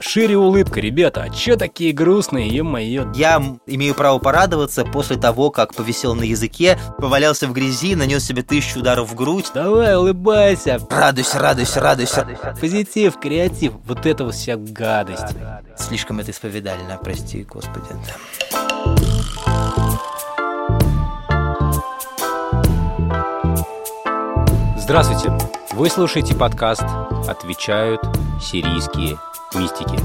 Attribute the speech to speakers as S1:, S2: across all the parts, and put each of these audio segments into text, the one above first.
S1: Шире улыбка, ребята, а чё такие грустные, ё-моё?
S2: Я имею право порадоваться после того, как повисел на языке, повалялся в грязи, нанес себе тысячу ударов в грудь.
S1: Давай, улыбайся.
S2: Радуйся, радуйся, радуйся.
S1: Позитив, креатив, вот это вот вся гадость.
S2: Слишком это исповедально, прости, Господи.
S1: Здравствуйте! Вы слушаете подкаст «Отвечают сирийские мистики».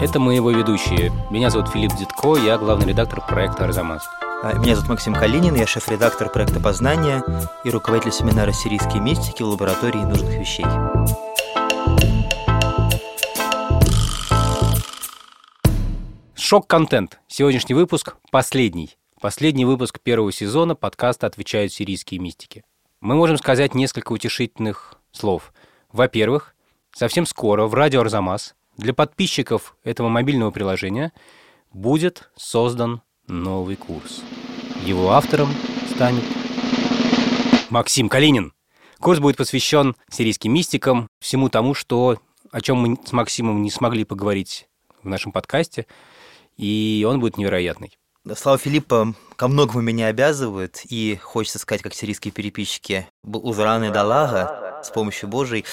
S1: Это мы его ведущие. Меня зовут Филипп Дедко, я главный редактор проекта «Арзамас».
S2: А, Меня зовут Максим Калинин, я шеф-редактор проекта «Познание» и руководитель семинара «Сирийские мистики» в лаборатории нужных вещей.
S1: Шок-контент. Сегодняшний выпуск последний. Последний выпуск первого сезона подкаста «Отвечают сирийские мистики». Мы можем сказать несколько утешительных слов. Во-первых, совсем скоро в радио «Арзамас» для подписчиков этого мобильного приложения будет создан новый курс. Его автором станет Максим Калинин. Курс будет посвящен сирийским мистикам, всему тому, что, о чем мы с Максимом не смогли поговорить в нашем подкасте, и он будет невероятный.
S2: Слава Филиппа ко многому меня обязывает, и хочется сказать, как сирийские переписчики, Узраны Далага, с помощью Божией,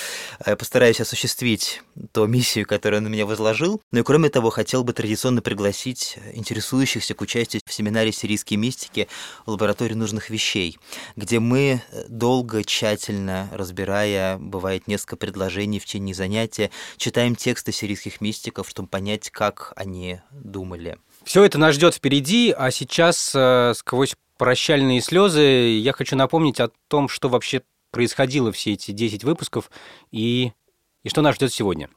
S2: я постараюсь осуществить ту миссию, которую он на меня возложил. Но и кроме того, хотел бы традиционно пригласить интересующихся к участию в семинаре «Сирийские мистики» в лаборатории нужных вещей, где мы долго, тщательно разбирая, бывает несколько предложений в течение занятия, читаем тексты сирийских мистиков, чтобы понять, как они думали.
S1: Все это нас ждет впереди, а сейчас э, сквозь прощальные слезы я хочу напомнить о том, что вообще происходило все эти 10 выпусков и, и что нас ждет сегодня.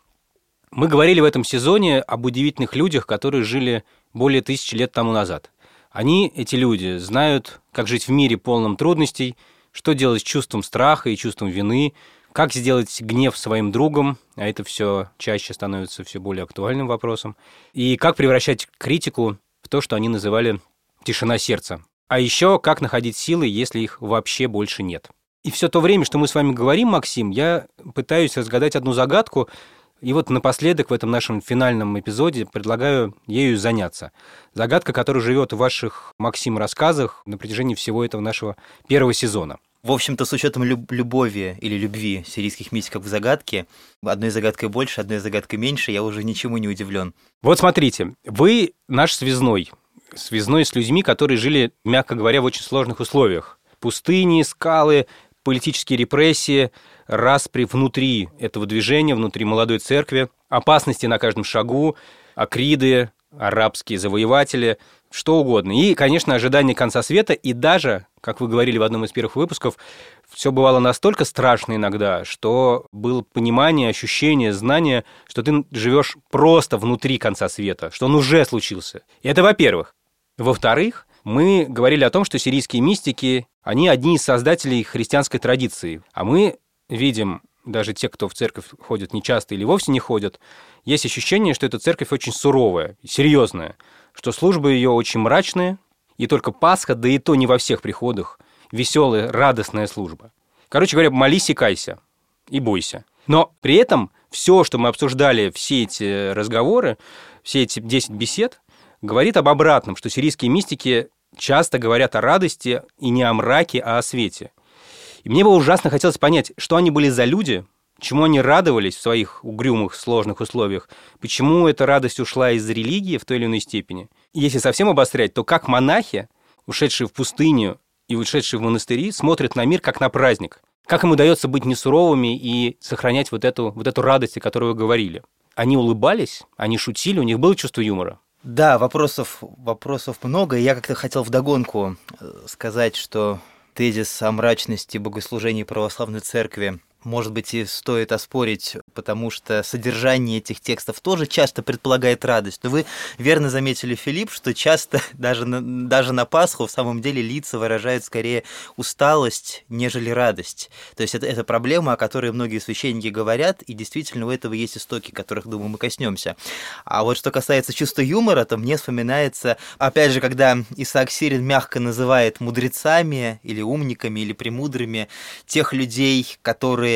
S1: Мы говорили в этом сезоне об удивительных людях, которые жили более тысячи лет тому назад. Они, эти люди, знают, как жить в мире полном трудностей, что делать с чувством страха и чувством вины, как сделать гнев своим другом, а это все чаще становится все более актуальным вопросом, и как превращать критику в то, что они называли тишина сердца. А еще как находить силы, если их вообще больше нет. И все то время, что мы с вами говорим, Максим, я пытаюсь разгадать одну загадку, и вот напоследок в этом нашем финальном эпизоде предлагаю ею заняться. Загадка, которая живет в ваших, Максим, рассказах на протяжении всего этого нашего первого сезона.
S2: В общем-то, с учетом люб- любови или любви сирийских мистиков к загадке, одной загадкой больше, одной загадкой меньше, я уже ничему не удивлен.
S1: Вот смотрите, вы наш связной, связной с людьми, которые жили, мягко говоря, в очень сложных условиях. Пустыни, скалы, политические репрессии, распри внутри этого движения, внутри молодой церкви, опасности на каждом шагу, акриды, арабские завоеватели, что угодно. И, конечно, ожидание конца света, и даже, как вы говорили в одном из первых выпусков, все бывало настолько страшно иногда, что было понимание, ощущение, знание, что ты живешь просто внутри конца света, что он уже случился. И это во-первых. Во-вторых, мы говорили о том, что сирийские мистики, они одни из создателей христианской традиции. А мы видим, даже те, кто в церковь ходят нечасто или вовсе не ходят, есть ощущение, что эта церковь очень суровая, серьезная, что службы ее очень мрачные, и только Пасха, да и то не во всех приходах, веселая, радостная служба. Короче говоря, молись и кайся, и бойся. Но при этом все, что мы обсуждали, все эти разговоры, все эти 10 бесед, говорит об обратном, что сирийские мистики часто говорят о радости и не о мраке, а о свете. И мне бы ужасно хотелось понять, что они были за люди, чему они радовались в своих угрюмых, сложных условиях, почему эта радость ушла из религии в той или иной степени. И если совсем обострять, то как монахи, ушедшие в пустыню и ушедшие в монастыри, смотрят на мир как на праздник. Как им удается быть несуровыми и сохранять вот эту, вот эту радость, о которой вы говорили. Они улыбались, они шутили, у них было чувство юмора.
S2: Да, вопросов, вопросов много. Я как-то хотел вдогонку сказать, что тезис о мрачности богослужений православной церкви может быть, и стоит оспорить, потому что содержание этих текстов тоже часто предполагает радость. Но вы верно заметили, Филипп, что часто даже на, даже на Пасху в самом деле лица выражают скорее усталость, нежели радость. То есть это, это проблема, о которой многие священники говорят, и действительно у этого есть истоки, которых, думаю, мы коснемся. А вот что касается чувства юмора, то мне вспоминается, опять же, когда Исаак Сирин мягко называет мудрецами или умниками или премудрыми тех людей, которые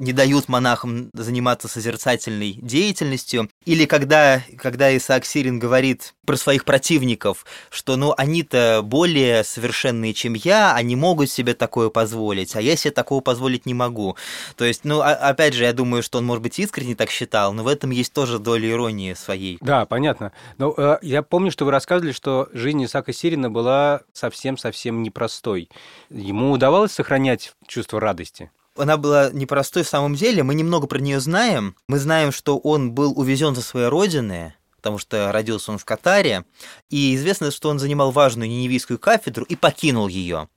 S2: не дают монахам заниматься созерцательной деятельностью, или когда, когда Исаак Сирин говорит про своих противников, что ну они-то более совершенные, чем я, они могут себе такое позволить, а я себе такого позволить не могу. То есть, ну, опять же, я думаю, что он, может быть, искренне так считал, но в этом есть тоже доля иронии своей.
S1: Да, понятно. Но э, я помню, что вы рассказывали, что жизнь Исаака Сирина была совсем-совсем непростой. Ему удавалось сохранять чувство радости?
S2: Она была непростой в самом деле. Мы немного про нее знаем. Мы знаем, что он был увезен со своей родины, потому что родился он в Катаре, и известно, что он занимал важную ниневийскую кафедру и покинул ее.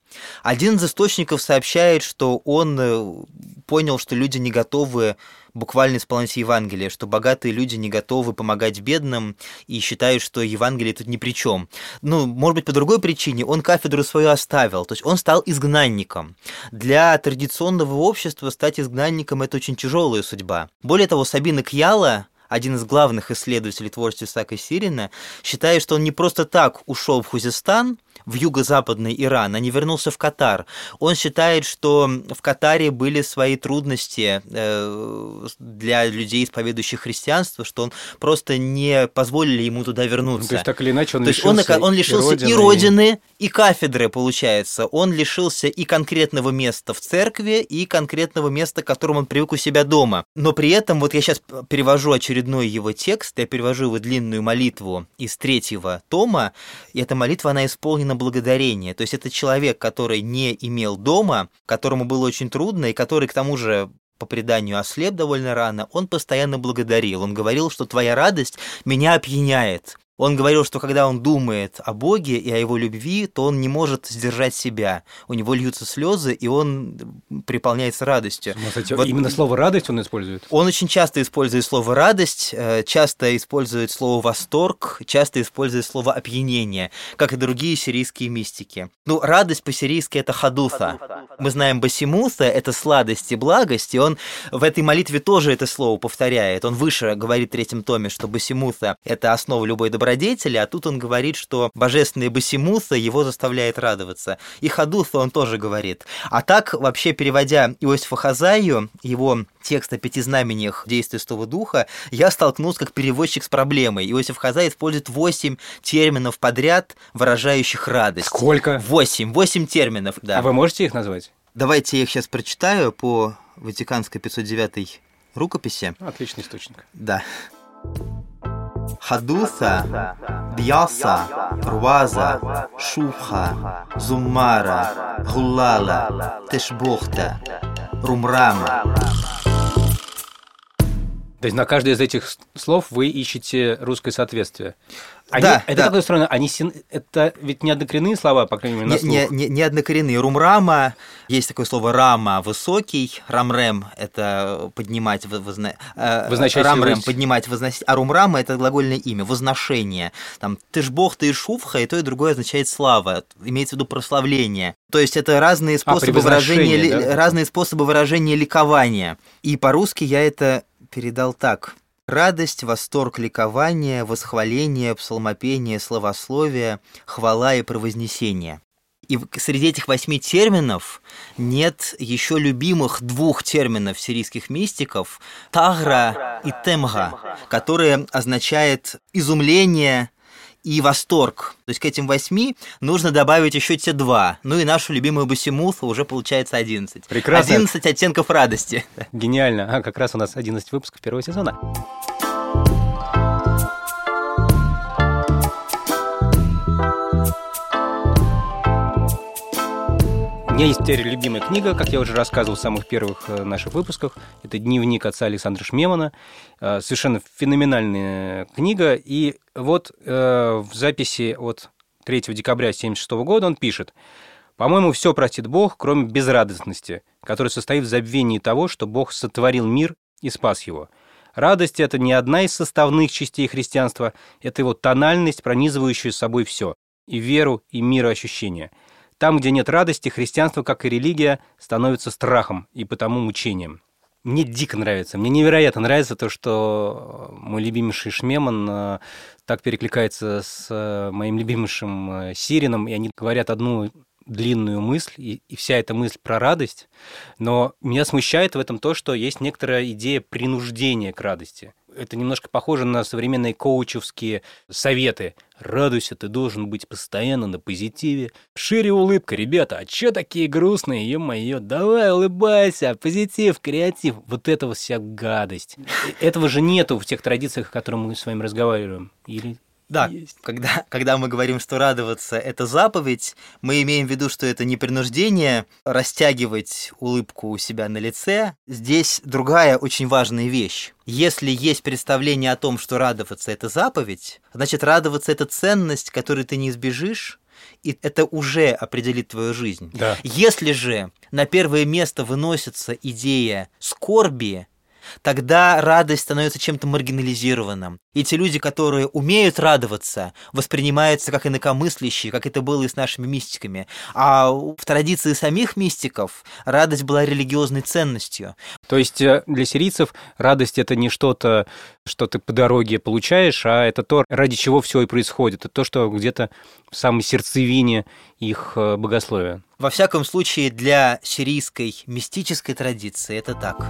S2: Один из источников сообщает, что он э, понял, что люди не готовы буквально исполнять Евангелие, что богатые люди не готовы помогать бедным и считают, что Евангелие тут ни при чем. Ну, может быть, по другой причине он кафедру свою оставил, то есть он стал изгнанником. Для традиционного общества стать изгнанником – это очень тяжелая судьба. Более того, Сабина Кьяла, один из главных исследователей творчества Исаака Сирина, считает, что он не просто так ушел в Хузистан, в юго-западный Иран, а не вернулся в Катар. Он считает, что в Катаре были свои трудности э, для людей, исповедующих христианство, что он просто не позволили ему туда вернуться. Ну,
S1: то есть так или иначе он
S2: то
S1: лишился,
S2: он, он лишился и родины, и, родины, и кафедры, получается. Он лишился и конкретного места в церкви, и конкретного места, к которому он привык у себя дома. Но при этом, вот я сейчас перевожу очередной его текст, я перевожу его длинную молитву из третьего тома, и эта молитва, она исполнена на благодарение. То есть это человек, который не имел дома, которому было очень трудно, и который к тому же по преданию ослеп довольно рано, он постоянно благодарил. Он говорил, что твоя радость меня опьяняет. Он говорил, что когда он думает о Боге и о его любви, то он не может сдержать себя. У него льются слезы, и он приполняется радостью.
S1: Кстати, вот именно слово радость он использует?
S2: Он очень часто использует слово радость, э, часто использует слово восторг, часто использует слово опьянение, как и другие сирийские мистики. Ну, радость по-сирийски это хадуса. Мы знаем басимуса, это сладость и благость, и он в этой молитве тоже это слово повторяет. Он выше говорит в третьем томе, что басимуса это основа любой доброты добродетели, а тут он говорит, что божественный Басимуса его заставляет радоваться. И Хадуса он тоже говорит. А так, вообще, переводя Иосифа Хазаю, его текст о пяти знамениях действия Святого Духа, я столкнулся как переводчик с проблемой. Иосиф Хазай использует восемь терминов подряд, выражающих радость.
S1: Сколько?
S2: Восемь. Восемь терминов, да.
S1: А вы можете их назвать?
S2: Давайте я их сейчас прочитаю по Ватиканской 509 рукописи.
S1: Отличный источник.
S2: Да. Хадуса, Бьяса, Руаза, Шуха, Зуммара, Гуллала, Тешбухта, Румрама.
S1: То есть на каждое из этих слов вы ищете русское соответствие. Они,
S2: да,
S1: это
S2: да.
S1: такое странно, они это ведь не однокоренные слова, по крайней мере, на
S2: не, не, не однокоренные. Румрама, есть такое слово рама, высокий, рамрем – это поднимать, возна... Э,
S1: возносить.
S2: рамрем – поднимать, возносить, а румрама – это глагольное имя, возношение. Там ты ж бог, ты шуфха, и то, и другое означает слава, имеется в виду прославление. То есть это разные а, способы, а, выражения, да? разные способы выражения ликования. И по-русски я это передал так – Радость, восторг, ликование, восхваление, псалмопение, словословие, хвала и провознесение. И среди этих восьми терминов нет еще любимых двух терминов сирийских мистиков – тагра и темга, которые означают изумление, и восторг. То есть к этим восьми нужно добавить еще те два. Ну и нашу любимую Басимусу уже получается 11.
S1: Прекрасно.
S2: 11 оттенков радости.
S1: Гениально. А как раз у нас 11 выпусков первого сезона. Меня есть теперь любимая книга, как я уже рассказывал в самых первых э, наших выпусках. Это «Дневник отца Александра Шмемана». Э, совершенно феноменальная книга. И вот э, в записи от 3 декабря 1976 года он пишет «По-моему, все простит Бог, кроме безрадостности, которая состоит в забвении того, что Бог сотворил мир и спас его. Радость – это не одна из составных частей христианства, это его тональность, пронизывающая собой все – и веру, и мироощущение – там, где нет радости, христианство, как и религия, становится страхом и потому мучением. Мне дико нравится. Мне невероятно нравится то, что мой любимейший Шмеман э, так перекликается с э, моим любимейшим э, Сирином, и они говорят одну длинную мысль, и, и вся эта мысль про радость, но меня смущает в этом то, что есть некоторая идея принуждения к радости. Это немножко похоже на современные коучевские советы. Радуйся, ты должен быть постоянно на позитиве. Шире улыбка, ребята, а чё такие грустные, ё-моё, давай улыбайся, позитив, креатив. Вот этого вся гадость. Этого же нету в тех традициях, о которых мы с вами разговариваем. Или
S2: да, есть. Когда, когда мы говорим, что радоваться – это заповедь, мы имеем в виду, что это не принуждение растягивать улыбку у себя на лице. Здесь другая очень важная вещь. Если есть представление о том, что радоваться – это заповедь, значит, радоваться – это ценность, которую ты не избежишь, и это уже определит твою жизнь.
S1: Да.
S2: Если же на первое место выносится идея скорби, тогда радость становится чем-то маргинализированным. И те люди, которые умеют радоваться, воспринимаются как инакомыслящие, как это было и с нашими мистиками. А в традиции самих мистиков радость была религиозной ценностью.
S1: То есть э, для сирийцев радость это не что-то, что ты по дороге получаешь, а это то, ради чего все и происходит. Это то, что где-то в самой сердцевине их э, богословия.
S2: Во всяком случае, для сирийской мистической традиции это так.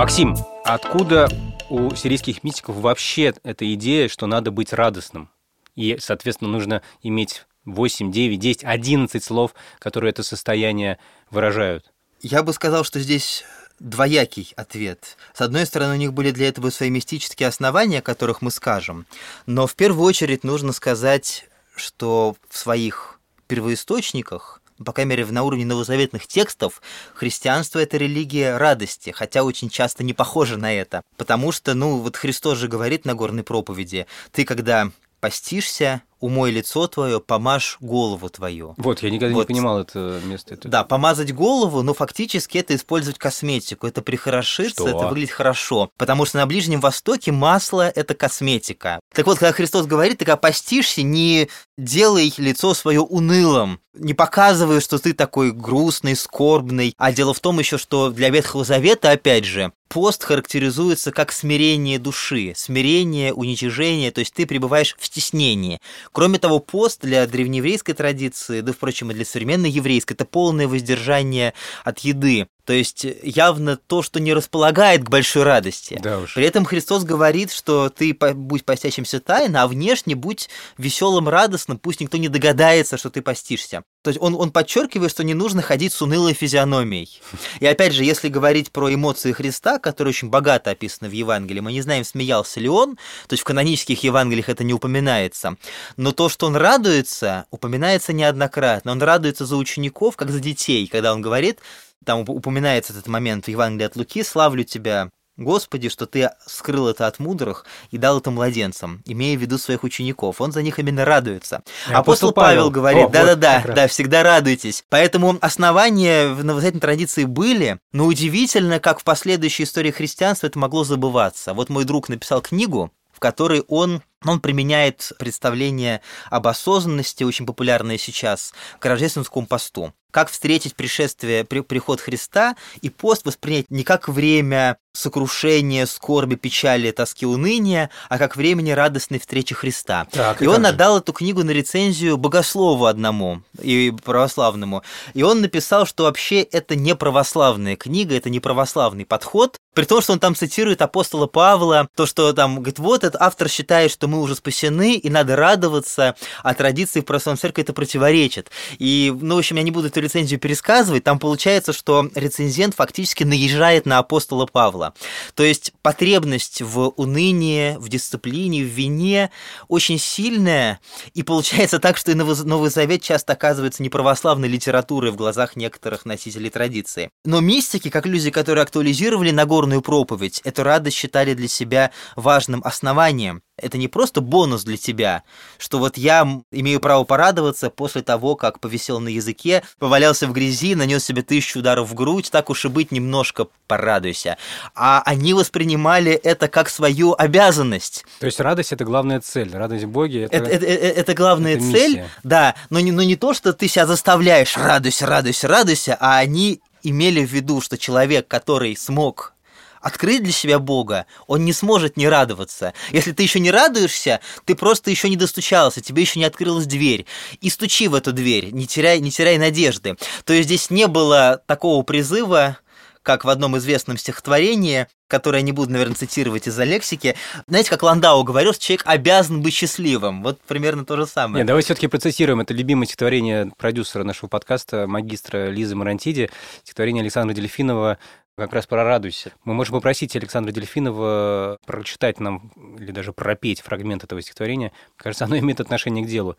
S1: Максим, откуда у сирийских мистиков вообще эта идея, что надо быть радостным? И, соответственно, нужно иметь 8, 9, 10, 11 слов, которые это состояние выражают.
S2: Я бы сказал, что здесь двоякий ответ. С одной стороны, у них были для этого свои мистические основания, о которых мы скажем, но в первую очередь нужно сказать, что в своих первоисточниках по крайней мере, на уровне новозаветных текстов, христианство — это религия радости, хотя очень часто не похоже на это. Потому что, ну, вот Христос же говорит на горной проповеди, ты когда постишься, умой лицо твое, помажь голову твою.
S1: Вот, я никогда вот. не понимал это место. Это...
S2: Да, помазать голову, но фактически это использовать косметику, это прихорошиться, что? это выглядит хорошо. Потому что на Ближнем Востоке масло – это косметика. Так вот, когда Христос говорит, ты когда постишься, не делай лицо свое унылым, не показывай, что ты такой грустный, скорбный. А дело в том еще, что для Ветхого Завета, опять же, пост характеризуется как смирение души, смирение, уничижение, то есть ты пребываешь в стеснении. Кроме того, пост для древнееврейской традиции, да, впрочем, и для современной еврейской, это полное воздержание от еды. То есть явно то, что не располагает к большой радости.
S1: Да уж.
S2: При этом Христос говорит, что ты будь постящимся тайно, а внешне будь веселым, радостным, пусть никто не догадается, что ты постишься. То есть он, он подчеркивает, что не нужно ходить с унылой физиономией. И опять же, если говорить про эмоции Христа, которые очень богато описаны в Евангелии, мы не знаем, смеялся ли он, то есть в канонических Евангелиях это не упоминается, но то, что он радуется, упоминается неоднократно. Он радуется за учеников, как за детей, когда он говорит, там упоминается этот момент в Евангелии от Луки, «Славлю тебя, Господи, что ты скрыл это от мудрых и дал это младенцам, имея в виду своих учеников. Он за них именно радуется. И апостол, Павел, Павел говорит, да-да-да, вот, да, всегда радуйтесь. Поэтому основания в новозаветной традиции были, но удивительно, как в последующей истории христианства это могло забываться. Вот мой друг написал книгу, в которой он он применяет представление об осознанности, очень популярное сейчас, к рождественскому посту как встретить пришествие, при, приход Христа и пост воспринять не как время сокрушения, скорби, печали, тоски, уныния, а как времени радостной встречи Христа.
S1: Так,
S2: и, и он отдал эту книгу на рецензию богослову одному и православному. И он написал, что вообще это не православная книга, это не православный подход, при том, что он там цитирует апостола Павла, то, что там, говорит, вот этот автор считает, что мы уже спасены, и надо радоваться, а традиции в православной церкви это противоречит. И, ну, в общем, я не буду эту рецензию пересказывать, там получается, что рецензент фактически наезжает на апостола Павла. То есть потребность в унынии, в дисциплине, в вине очень сильная, и получается так, что и Новый Завет часто оказывается неправославной литературой в глазах некоторых носителей традиции. Но мистики, как люди, которые актуализировали Нагорную проповедь, эту радость считали для себя важным основанием это не просто бонус для тебя, что вот я имею право порадоваться после того, как повисел на языке, повалялся в грязи, нанес себе тысячу ударов в грудь, так уж и быть, немножко порадуйся. А они воспринимали это как свою обязанность.
S1: То есть радость – это главная цель, радость в Боге – это...
S2: Это, это, это главная это цель, да, но не, но не то, что ты себя заставляешь радуйся, радуйся, радуйся, а они имели в виду, что человек, который смог открыть для себя Бога, он не сможет не радоваться. Если ты еще не радуешься, ты просто еще не достучался, тебе еще не открылась дверь. И стучи в эту дверь, не теряй, не теряй надежды. То есть здесь не было такого призыва, как в одном известном стихотворении, которое я не буду, наверное, цитировать из-за лексики. Знаете, как Ландау говорил, что человек обязан быть счастливым. Вот примерно то же самое.
S1: Нет, давай все-таки процитируем. Это любимое стихотворение продюсера нашего подкаста, магистра Лизы Марантиди, стихотворение Александра Дельфинова как раз про «Радуйся». Мы можем попросить Александра Дельфинова прочитать нам или даже пропеть фрагмент этого стихотворения. Кажется, оно имеет отношение к делу.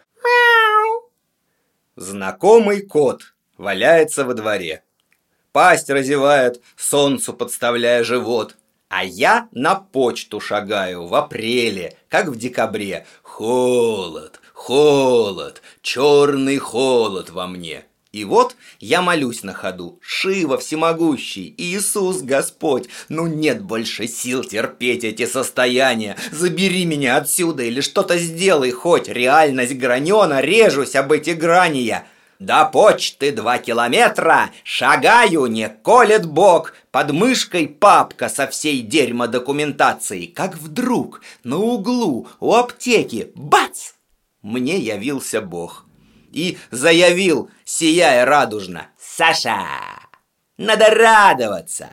S3: Знакомый кот валяется во дворе. Пасть разевает, солнцу подставляя живот. А я на почту шагаю в апреле, как в декабре. Холод, холод, черный холод во мне. И вот я молюсь на ходу, Шива всемогущий, Иисус Господь, ну нет больше сил терпеть эти состояния, забери меня отсюда или что-то сделай хоть, реальность гранена, режусь об эти грани я. До почты два километра, шагаю, не колет бок, под мышкой папка со всей дерьмо документацией, как вдруг на углу у аптеки, бац, мне явился Бог и заявил, сияя радужно, «Саша, надо радоваться!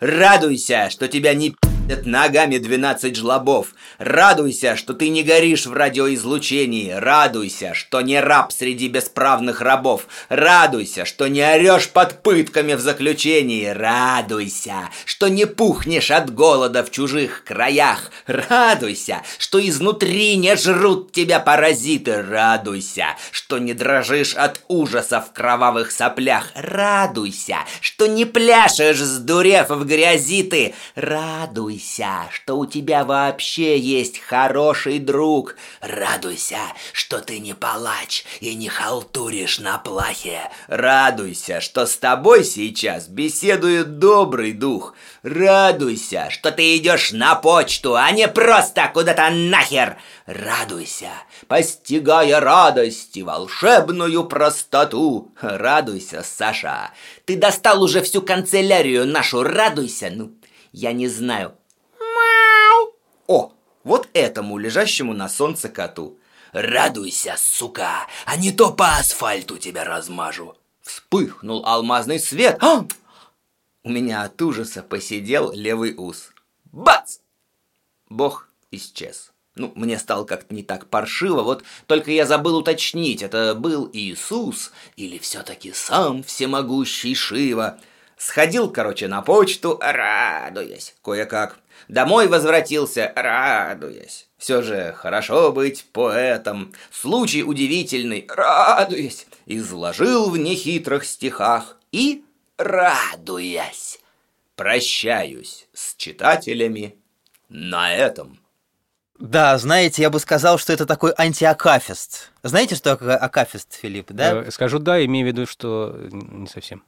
S3: Радуйся, что тебя не пи***ят ногами двенадцать жлобов. Радуйся, что ты не горишь в радиоизлучении. Радуйся, что не раб среди бесправных рабов. Радуйся, что не орешь под пытками в заключении. Радуйся, что не пухнешь от голода в чужих краях. Радуйся, что изнутри не жрут тебя паразиты. Радуйся, что не дрожишь от ужаса в кровавых соплях. Радуйся, что не пляшешь, сдурев в грязи ты. Радуйся, что у тебя вообще есть хороший друг. Радуйся, что ты не палач и не халтуришь на плахе. Радуйся, что с тобой сейчас беседует добрый дух. Радуйся, что ты идешь на почту, а не просто куда-то нахер. Радуйся, постигая радость и волшебную простоту. Радуйся, Саша. Ты достал уже всю канцелярию нашу. Радуйся, ну, я не знаю. О, вот этому лежащему на солнце коту. Радуйся, сука, а не то по асфальту тебя размажу. Вспыхнул алмазный свет. А! У меня от ужаса посидел левый ус. Бац! Бог исчез. Ну, мне стало как-то не так паршиво, вот только я забыл уточнить, это был Иисус или все-таки сам всемогущий Шива. Сходил, короче, на почту, радуясь кое-как. Домой возвратился, радуясь. Все же хорошо быть поэтом. Случай удивительный, радуясь. Изложил в нехитрых стихах и радуясь. Прощаюсь с читателями на этом.
S2: Да, знаете, я бы сказал, что это такой антиакафист. Знаете, что такое акафист, Филипп, да?
S1: Э, Скажу да, имею в виду, что не совсем.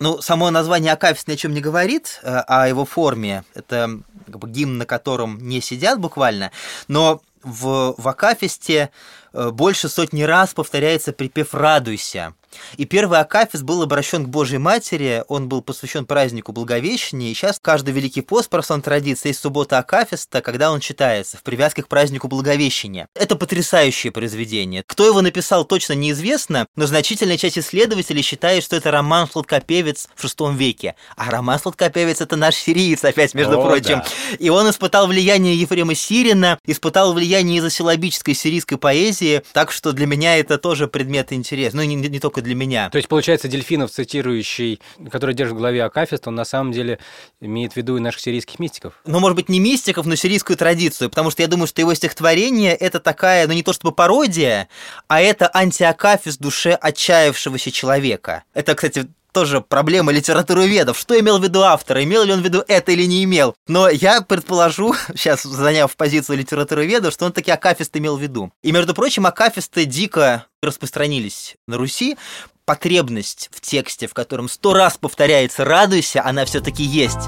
S2: Ну, само название акафист ни о чем не говорит, э, а о его форме. Это как бы, гимн, на котором не сидят буквально. Но в, акафисте больше сотни раз повторяется припев «Радуйся». И первый акафист был обращен к Божьей Матери, он был посвящен празднику Благовещения, и сейчас каждый Великий пост, по православной традиции, есть суббота акафиста, когда он читается в привязке к празднику Благовещения. Это потрясающее произведение. Кто его написал, точно неизвестно, но значительная часть исследователей считает, что это роман «Сладкопевец» в VI веке. А роман «Сладкопевец» — это наш сириец, опять, между
S1: О,
S2: прочим.
S1: да.
S2: И он испытал влияние Ефрема Сирина, испытал влияние изосилабической сирийской поэзии, так что для меня это тоже предмет интереса. Ну, не, не только для меня.
S1: То есть, получается, Дельфинов, цитирующий, который держит в голове Акафист, он на самом деле имеет в виду и наших сирийских мистиков.
S2: ну, может быть, не мистиков, но сирийскую традицию, потому что я думаю, что его стихотворение — это такая, ну, не то чтобы пародия, а это антиакафист душе отчаявшегося человека. Это, кстати, тоже проблема литературоведов. Что имел в виду автор? Имел ли он в виду это или не имел? Но я предположу, сейчас заняв позицию литературоведа, что он таки акафист имел в виду. И, между прочим, акафисты дико распространились на Руси. Потребность в тексте, в котором сто раз повторяется «радуйся», она все-таки есть.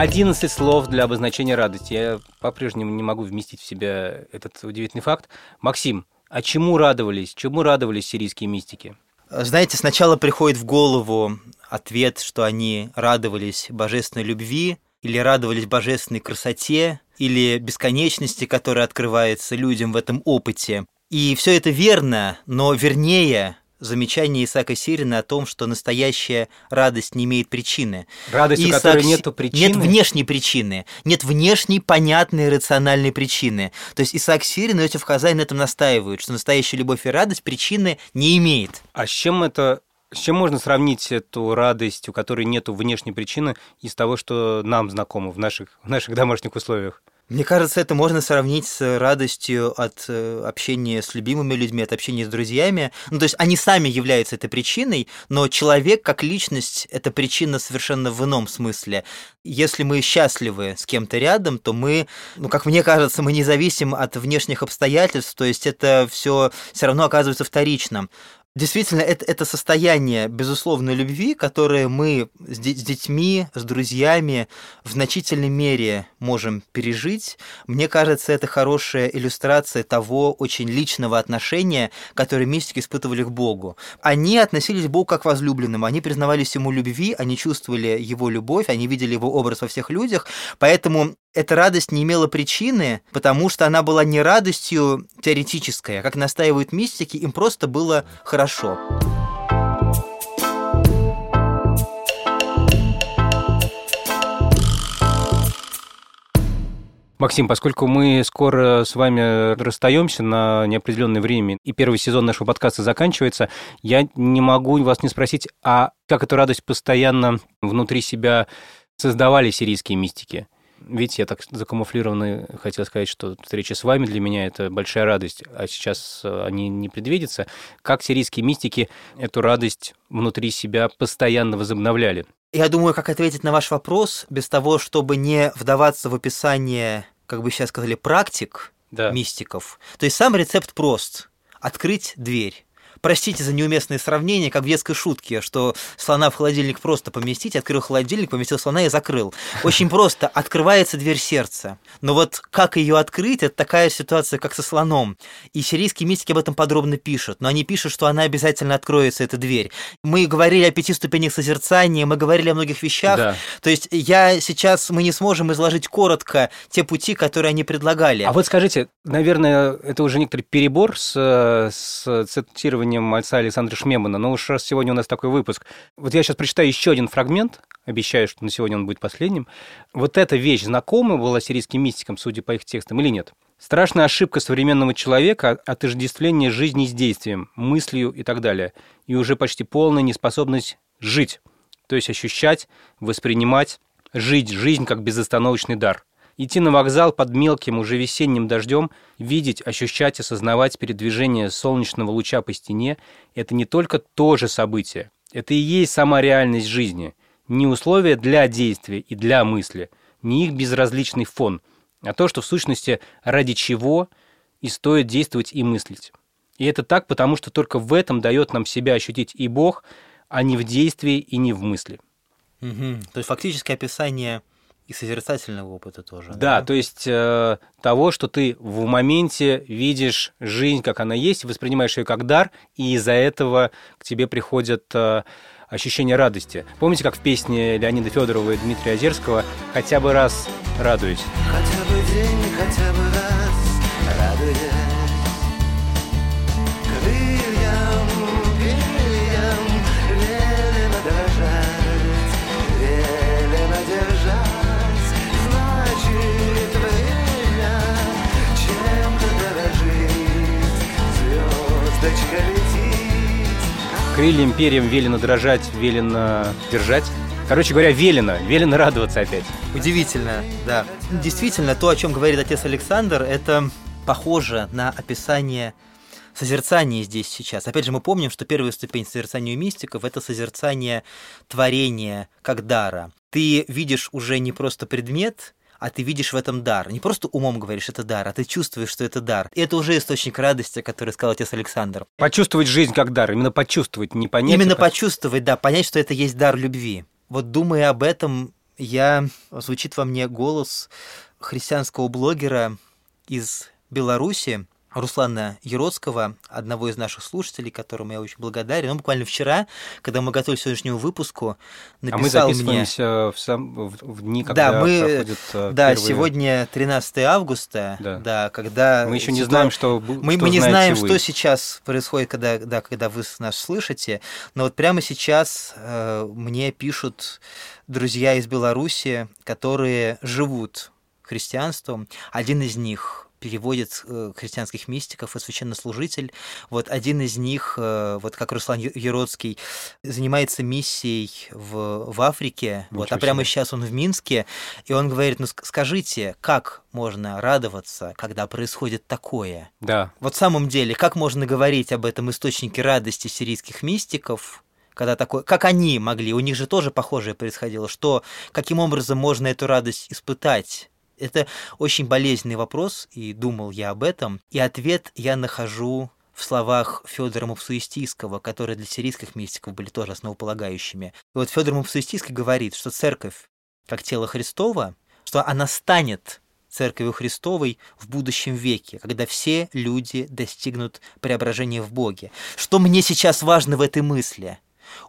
S1: 11 слов для обозначения радости. Я по-прежнему не могу вместить в себя этот удивительный факт. Максим, а чему радовались? Чему радовались сирийские мистики?
S2: Знаете, сначала приходит в голову ответ, что они радовались божественной любви, или радовались божественной красоте, или бесконечности, которая открывается людям в этом опыте. И все это верно, но вернее замечание Исаака Сирина о том, что настоящая радость не имеет причины.
S1: Радость, у которой нету причины?
S2: Нет внешней причины. Нет внешней, понятной, рациональной причины. То есть Исаак Сирин и Иосиф Хазай на этом настаивают, что настоящая любовь и радость причины не имеет.
S1: А с чем это с чем можно сравнить эту радость, у которой нет внешней причины, из того, что нам знакомо в наших, в наших домашних условиях?
S2: Мне кажется, это можно сравнить с радостью от э, общения с любимыми людьми, от общения с друзьями. Ну, то есть они сами являются этой причиной, но человек как личность – это причина совершенно в ином смысле. Если мы счастливы с кем-то рядом, то мы, ну, как мне кажется, мы не зависим от внешних обстоятельств, то есть это все все равно оказывается вторичным. Действительно, это, это состояние безусловной любви, которое мы с, с детьми, с друзьями в значительной мере можем пережить. Мне кажется, это хорошая иллюстрация того очень личного отношения, которое мистики испытывали к Богу. Они относились к Богу как к возлюбленному, они признавались Ему любви, они чувствовали Его любовь, они видели Его образ во всех людях, поэтому эта радость не имела причины, потому что она была не радостью теоретической, а как настаивают мистики, им просто было хорошо.
S1: Максим, поскольку мы скоро с вами расстаемся на неопределенное время, и первый сезон нашего подкаста заканчивается, я не могу вас не спросить, а как эту радость постоянно внутри себя создавали сирийские мистики? Видите, я так закамуфлированно хотел сказать, что встреча с вами для меня это большая радость, а сейчас э, они не предвидятся. Как сирийские мистики эту радость внутри себя постоянно возобновляли?
S2: Я думаю, как ответить на ваш вопрос, без того, чтобы не вдаваться в описание, как бы сейчас сказали, практик да. мистиков. То есть сам рецепт прост. Открыть дверь простите за неуместные сравнения, как в детской шутке, что слона в холодильник просто поместить, открыл холодильник, поместил слона и закрыл. Очень просто. Открывается дверь сердца. Но вот как ее открыть, это такая ситуация, как со слоном. И сирийские мистики об этом подробно пишут. Но они пишут, что она обязательно откроется, эта дверь. Мы говорили о пяти ступенях созерцания, мы говорили о многих вещах. Да. То есть я сейчас, мы не сможем изложить коротко те пути, которые они предлагали.
S1: А вот скажите, наверное, это уже некоторый перебор с, с цитированием цитированием мальца Александра Шмемана, но уж раз сегодня у нас такой выпуск. Вот я сейчас прочитаю еще один фрагмент, обещаю, что на сегодня он будет последним. Вот эта вещь знакома была сирийским мистикам, судя по их текстам, или нет? Страшная ошибка современного человека – отождествление жизни с действием, мыслью и так далее. И уже почти полная неспособность жить, то есть ощущать, воспринимать, жить жизнь как безостановочный дар – Идти на вокзал под мелким, уже весенним дождем, видеть, ощущать, осознавать передвижение солнечного луча по стене – это не только то же событие, это и есть сама реальность жизни, не условия для действия и для мысли, не их безразличный фон, а то, что в сущности ради чего и стоит действовать и мыслить. И это так, потому что только в этом дает нам себя ощутить и Бог, а не в действии и не в мысли.
S2: Угу. То есть фактически описание и созерцательного опыта тоже.
S1: Да, да? то есть э, того, что ты в моменте видишь жизнь, как она есть, воспринимаешь ее как дар, и из-за этого к тебе приходят э, ощущение радости. Помните, как в песне Леонида Федорова и Дмитрия Озерского «Хотя бы раз радуюсь».
S4: Хотя бы день, хотя бы
S1: крыльям, перьям велено дрожать, велено держать. Короче говоря, велено, велено радоваться опять.
S2: Удивительно, да. Действительно, то, о чем говорит отец Александр, это похоже на описание созерцания здесь сейчас. Опять же, мы помним, что первая ступень созерцания у мистиков – это созерцание творения как дара. Ты видишь уже не просто предмет, а ты видишь в этом дар. Не просто умом говоришь, это дар, а ты чувствуешь, что это дар. И это уже источник радости, который сказал отец Александр.
S1: Почувствовать жизнь как дар, именно почувствовать, не понять.
S2: Именно это... почувствовать, да, понять, что это есть дар любви. Вот думая об этом, я звучит во мне голос христианского блогера из Беларуси, Руслана Ероцкого, одного из наших слушателей, которому я очень благодарен. Он буквально вчера, когда мы готовили к сегодняшнему выпуску, написал
S1: а мы записываемся
S2: мне...
S1: в, сам... в, в дни, когда
S2: да, мы...
S1: проходит
S2: Да,
S1: первые...
S2: сегодня 13 августа, да,
S1: да
S2: когда...
S1: Мы еще не знаем, что
S2: Мы,
S1: что
S2: мы не знаем,
S1: вы.
S2: что сейчас происходит, когда, да, когда вы нас слышите, но вот прямо сейчас э, мне пишут друзья из Беларуси, которые живут христианством. Один из них переводит э, христианских мистиков и священнослужитель. Вот один из них, э, вот как Руслан Ероцкий, занимается миссией в, в Африке, вот, а прямо сейчас он в Минске, и он говорит, ну скажите, как можно радоваться, когда происходит такое?
S1: Да.
S2: Вот в самом деле, как можно говорить об этом источнике радости сирийских мистиков, когда такое, как они могли, у них же тоже похожее происходило, что каким образом можно эту радость испытать? Это очень болезненный вопрос, и думал я об этом. И ответ я нахожу в словах Федора Мапсуистийского, которые для сирийских мистиков были тоже основополагающими. И вот Федор Мапсуистийский говорит, что церковь, как тело Христова, что она станет Церковью Христовой в будущем веке, когда все люди достигнут преображения в Боге. Что мне сейчас важно в этой мысли?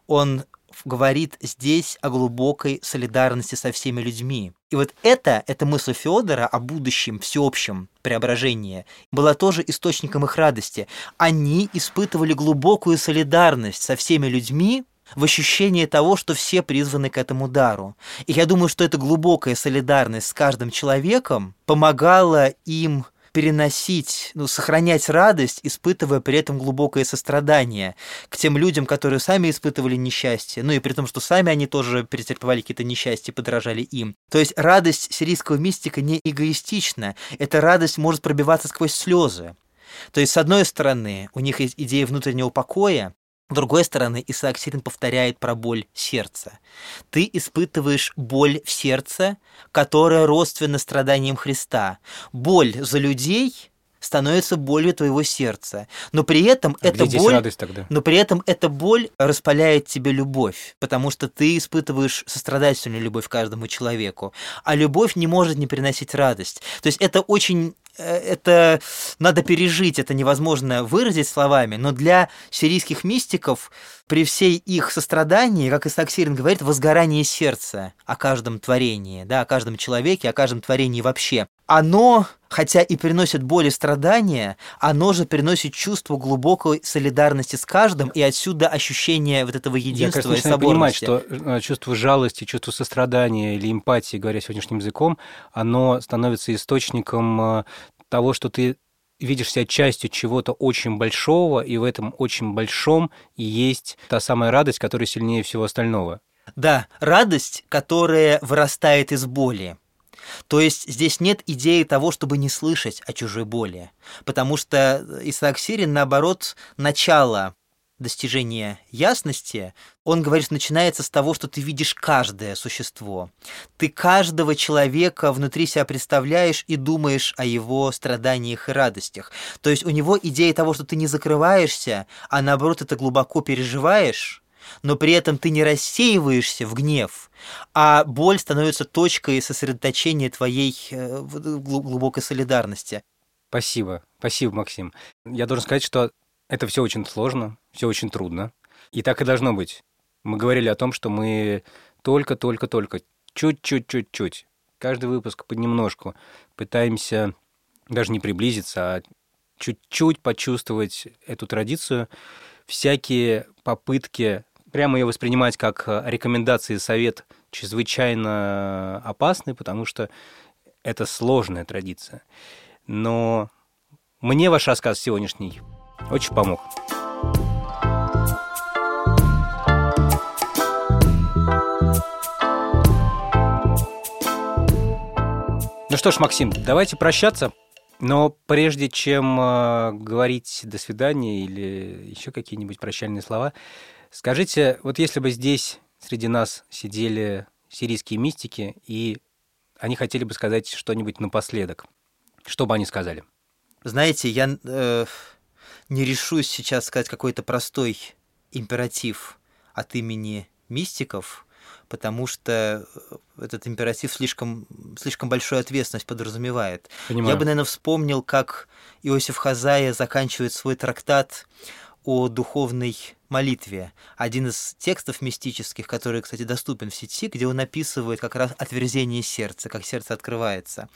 S2: Он говорит здесь о глубокой солидарности со всеми людьми. И вот это, эта мысль Федора о будущем всеобщем преображении была тоже источником их радости. Они испытывали глубокую солидарность со всеми людьми, в ощущении того, что все призваны к этому дару. И я думаю, что эта глубокая солидарность с каждым человеком помогала им переносить, ну, сохранять радость, испытывая при этом глубокое сострадание к тем людям, которые сами испытывали несчастье, ну и при том, что сами они тоже претерпевали какие-то несчастья, подражали им. То есть радость сирийского мистика не эгоистична, эта радость может пробиваться сквозь слезы. То есть, с одной стороны, у них есть идея внутреннего покоя, с другой стороны, Исаак Сирин повторяет про боль сердца. Ты испытываешь боль в сердце, которая родственна страданиям Христа. Боль за людей становится болью твоего сердца. Но при этом
S1: а
S2: эта боль,
S1: радость тогда?
S2: но при этом эта боль распаляет тебе любовь, потому что ты испытываешь сострадательную любовь к каждому человеку, а любовь не может не приносить радость. То есть это очень это надо пережить, это невозможно выразить словами, но для сирийских мистиков при всей их сострадании, как Исаак Сирин говорит, возгорание сердца о каждом творении, да, о каждом человеке, о каждом творении вообще. Оно, хотя и приносит боль и страдания, оно же приносит чувство глубокой солидарности с каждым, и отсюда ощущение вот этого единства
S1: Я, конечно,
S2: и соборности.
S1: понимать, что э, чувство жалости, чувство сострадания или эмпатии, говоря сегодняшним языком, оно становится источником э, того, что ты видишь себя частью чего-то очень большого, и в этом очень большом и есть та самая радость, которая сильнее всего остального.
S2: Да, радость, которая вырастает из боли. То есть здесь нет идеи того, чтобы не слышать о чужой боли, потому что Исаак Сирин, наоборот, начало достижения ясности, он говорит, начинается с того, что ты видишь каждое существо. Ты каждого человека внутри себя представляешь и думаешь о его страданиях и радостях. То есть у него идея того, что ты не закрываешься, а наоборот это глубоко переживаешь, но при этом ты не рассеиваешься в гнев, а боль становится точкой сосредоточения твоей э, глубокой солидарности.
S1: Спасибо, спасибо, Максим. Я должен сказать, что это все очень сложно, все очень трудно. И так и должно быть. Мы говорили о том, что мы только-только-только, чуть-чуть-чуть-чуть, каждый выпуск понемножку пытаемся даже не приблизиться, а чуть-чуть почувствовать эту традицию. Всякие попытки прямо ее воспринимать как рекомендации и совет чрезвычайно опасны, потому что это сложная традиция. Но мне ваш рассказ сегодняшний очень помог. Ну что ж, Максим, давайте прощаться. Но прежде чем э, говорить до свидания или еще какие-нибудь прощальные слова, скажите, вот если бы здесь среди нас сидели сирийские мистики, и они хотели бы сказать что-нибудь напоследок, что бы они сказали?
S2: Знаете, я э, не решусь сейчас сказать какой-то простой императив от имени мистиков, потому что этот императив слишком, слишком большую ответственность подразумевает.
S1: Понимаю.
S2: Я бы, наверное, вспомнил, как Иосиф Хазая заканчивает свой трактат о духовной молитве. Один из текстов мистических, который, кстати, доступен в сети, где он описывает как раз отверзение сердца, как сердце открывается.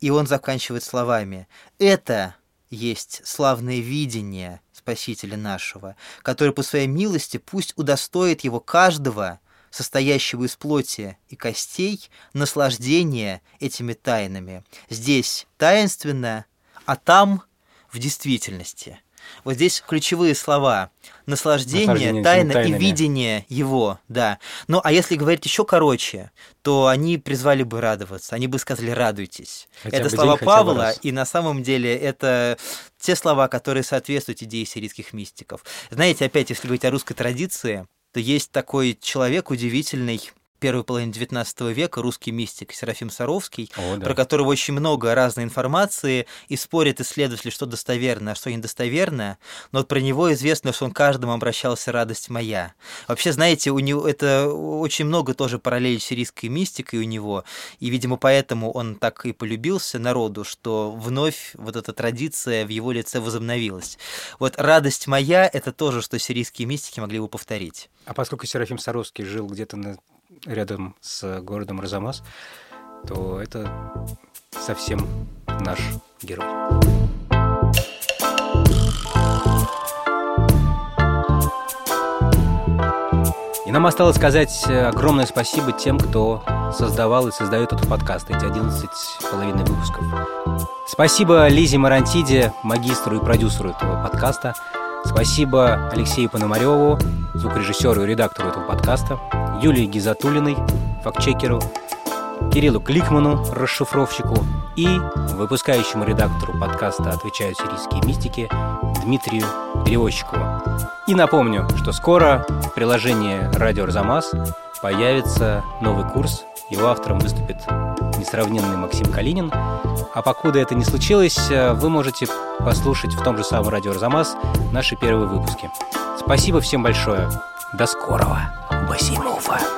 S2: И он заканчивает словами «Это есть славное видение Спасителя нашего, который по своей милости пусть удостоит его каждого, состоящего из плоти и костей, наслаждения этими тайнами. Здесь таинственно, а там в действительности. Вот здесь ключевые слова. Наслаждение,
S1: Наслаждение
S2: тайна и видение его, да. Ну, а если говорить еще короче, то они призвали бы радоваться, они бы сказали «радуйтесь».
S1: Хотя
S2: это слова
S1: день,
S2: Павла, и на самом деле это те слова, которые соответствуют идее сирийских мистиков. Знаете, опять, если говорить о русской традиции, есть такой человек удивительный, первой половины XIX века, русский мистик Серафим Саровский,
S1: О, да.
S2: про которого очень много разной информации, и спорят исследователи, что достоверно, а что недостоверно, но вот про него известно, что он каждому обращался «радость моя». Вообще, знаете, у него это очень много тоже параллелей с сирийской мистикой у него, и, видимо, поэтому он так и полюбился народу, что вновь вот эта традиция в его лице возобновилась. Вот «радость моя» — это тоже, что сирийские мистики могли бы повторить.
S1: А поскольку Серафим Саровский жил где-то на- рядом с городом Розамас, то это совсем наш герой. И нам осталось сказать э, огромное спасибо тем, кто создавал и создает этот подкаст, эти 11 с половиной выпусков. Спасибо Лизе Марантиде, магистру и продюсеру этого подкаста. Спасибо Алексею Пономареву, звукорежиссеру и редактору этого подкаста, Юлии Гизатулиной, фактчекеру, Кириллу Кликману, расшифровщику, и выпускающему редактору подкаста «Отвечают сирийские мистики» Дмитрию Перевозчикову. И напомню, что скоро в приложении «Радио Арзамас» появится новый курс. Его автором выступит несравненный Максим Калинин. А покуда это не случилось, вы можете послушать в том же самом «Радио Арзамас» наши первые выпуски. Спасибо всем большое. До скорого. Басимова.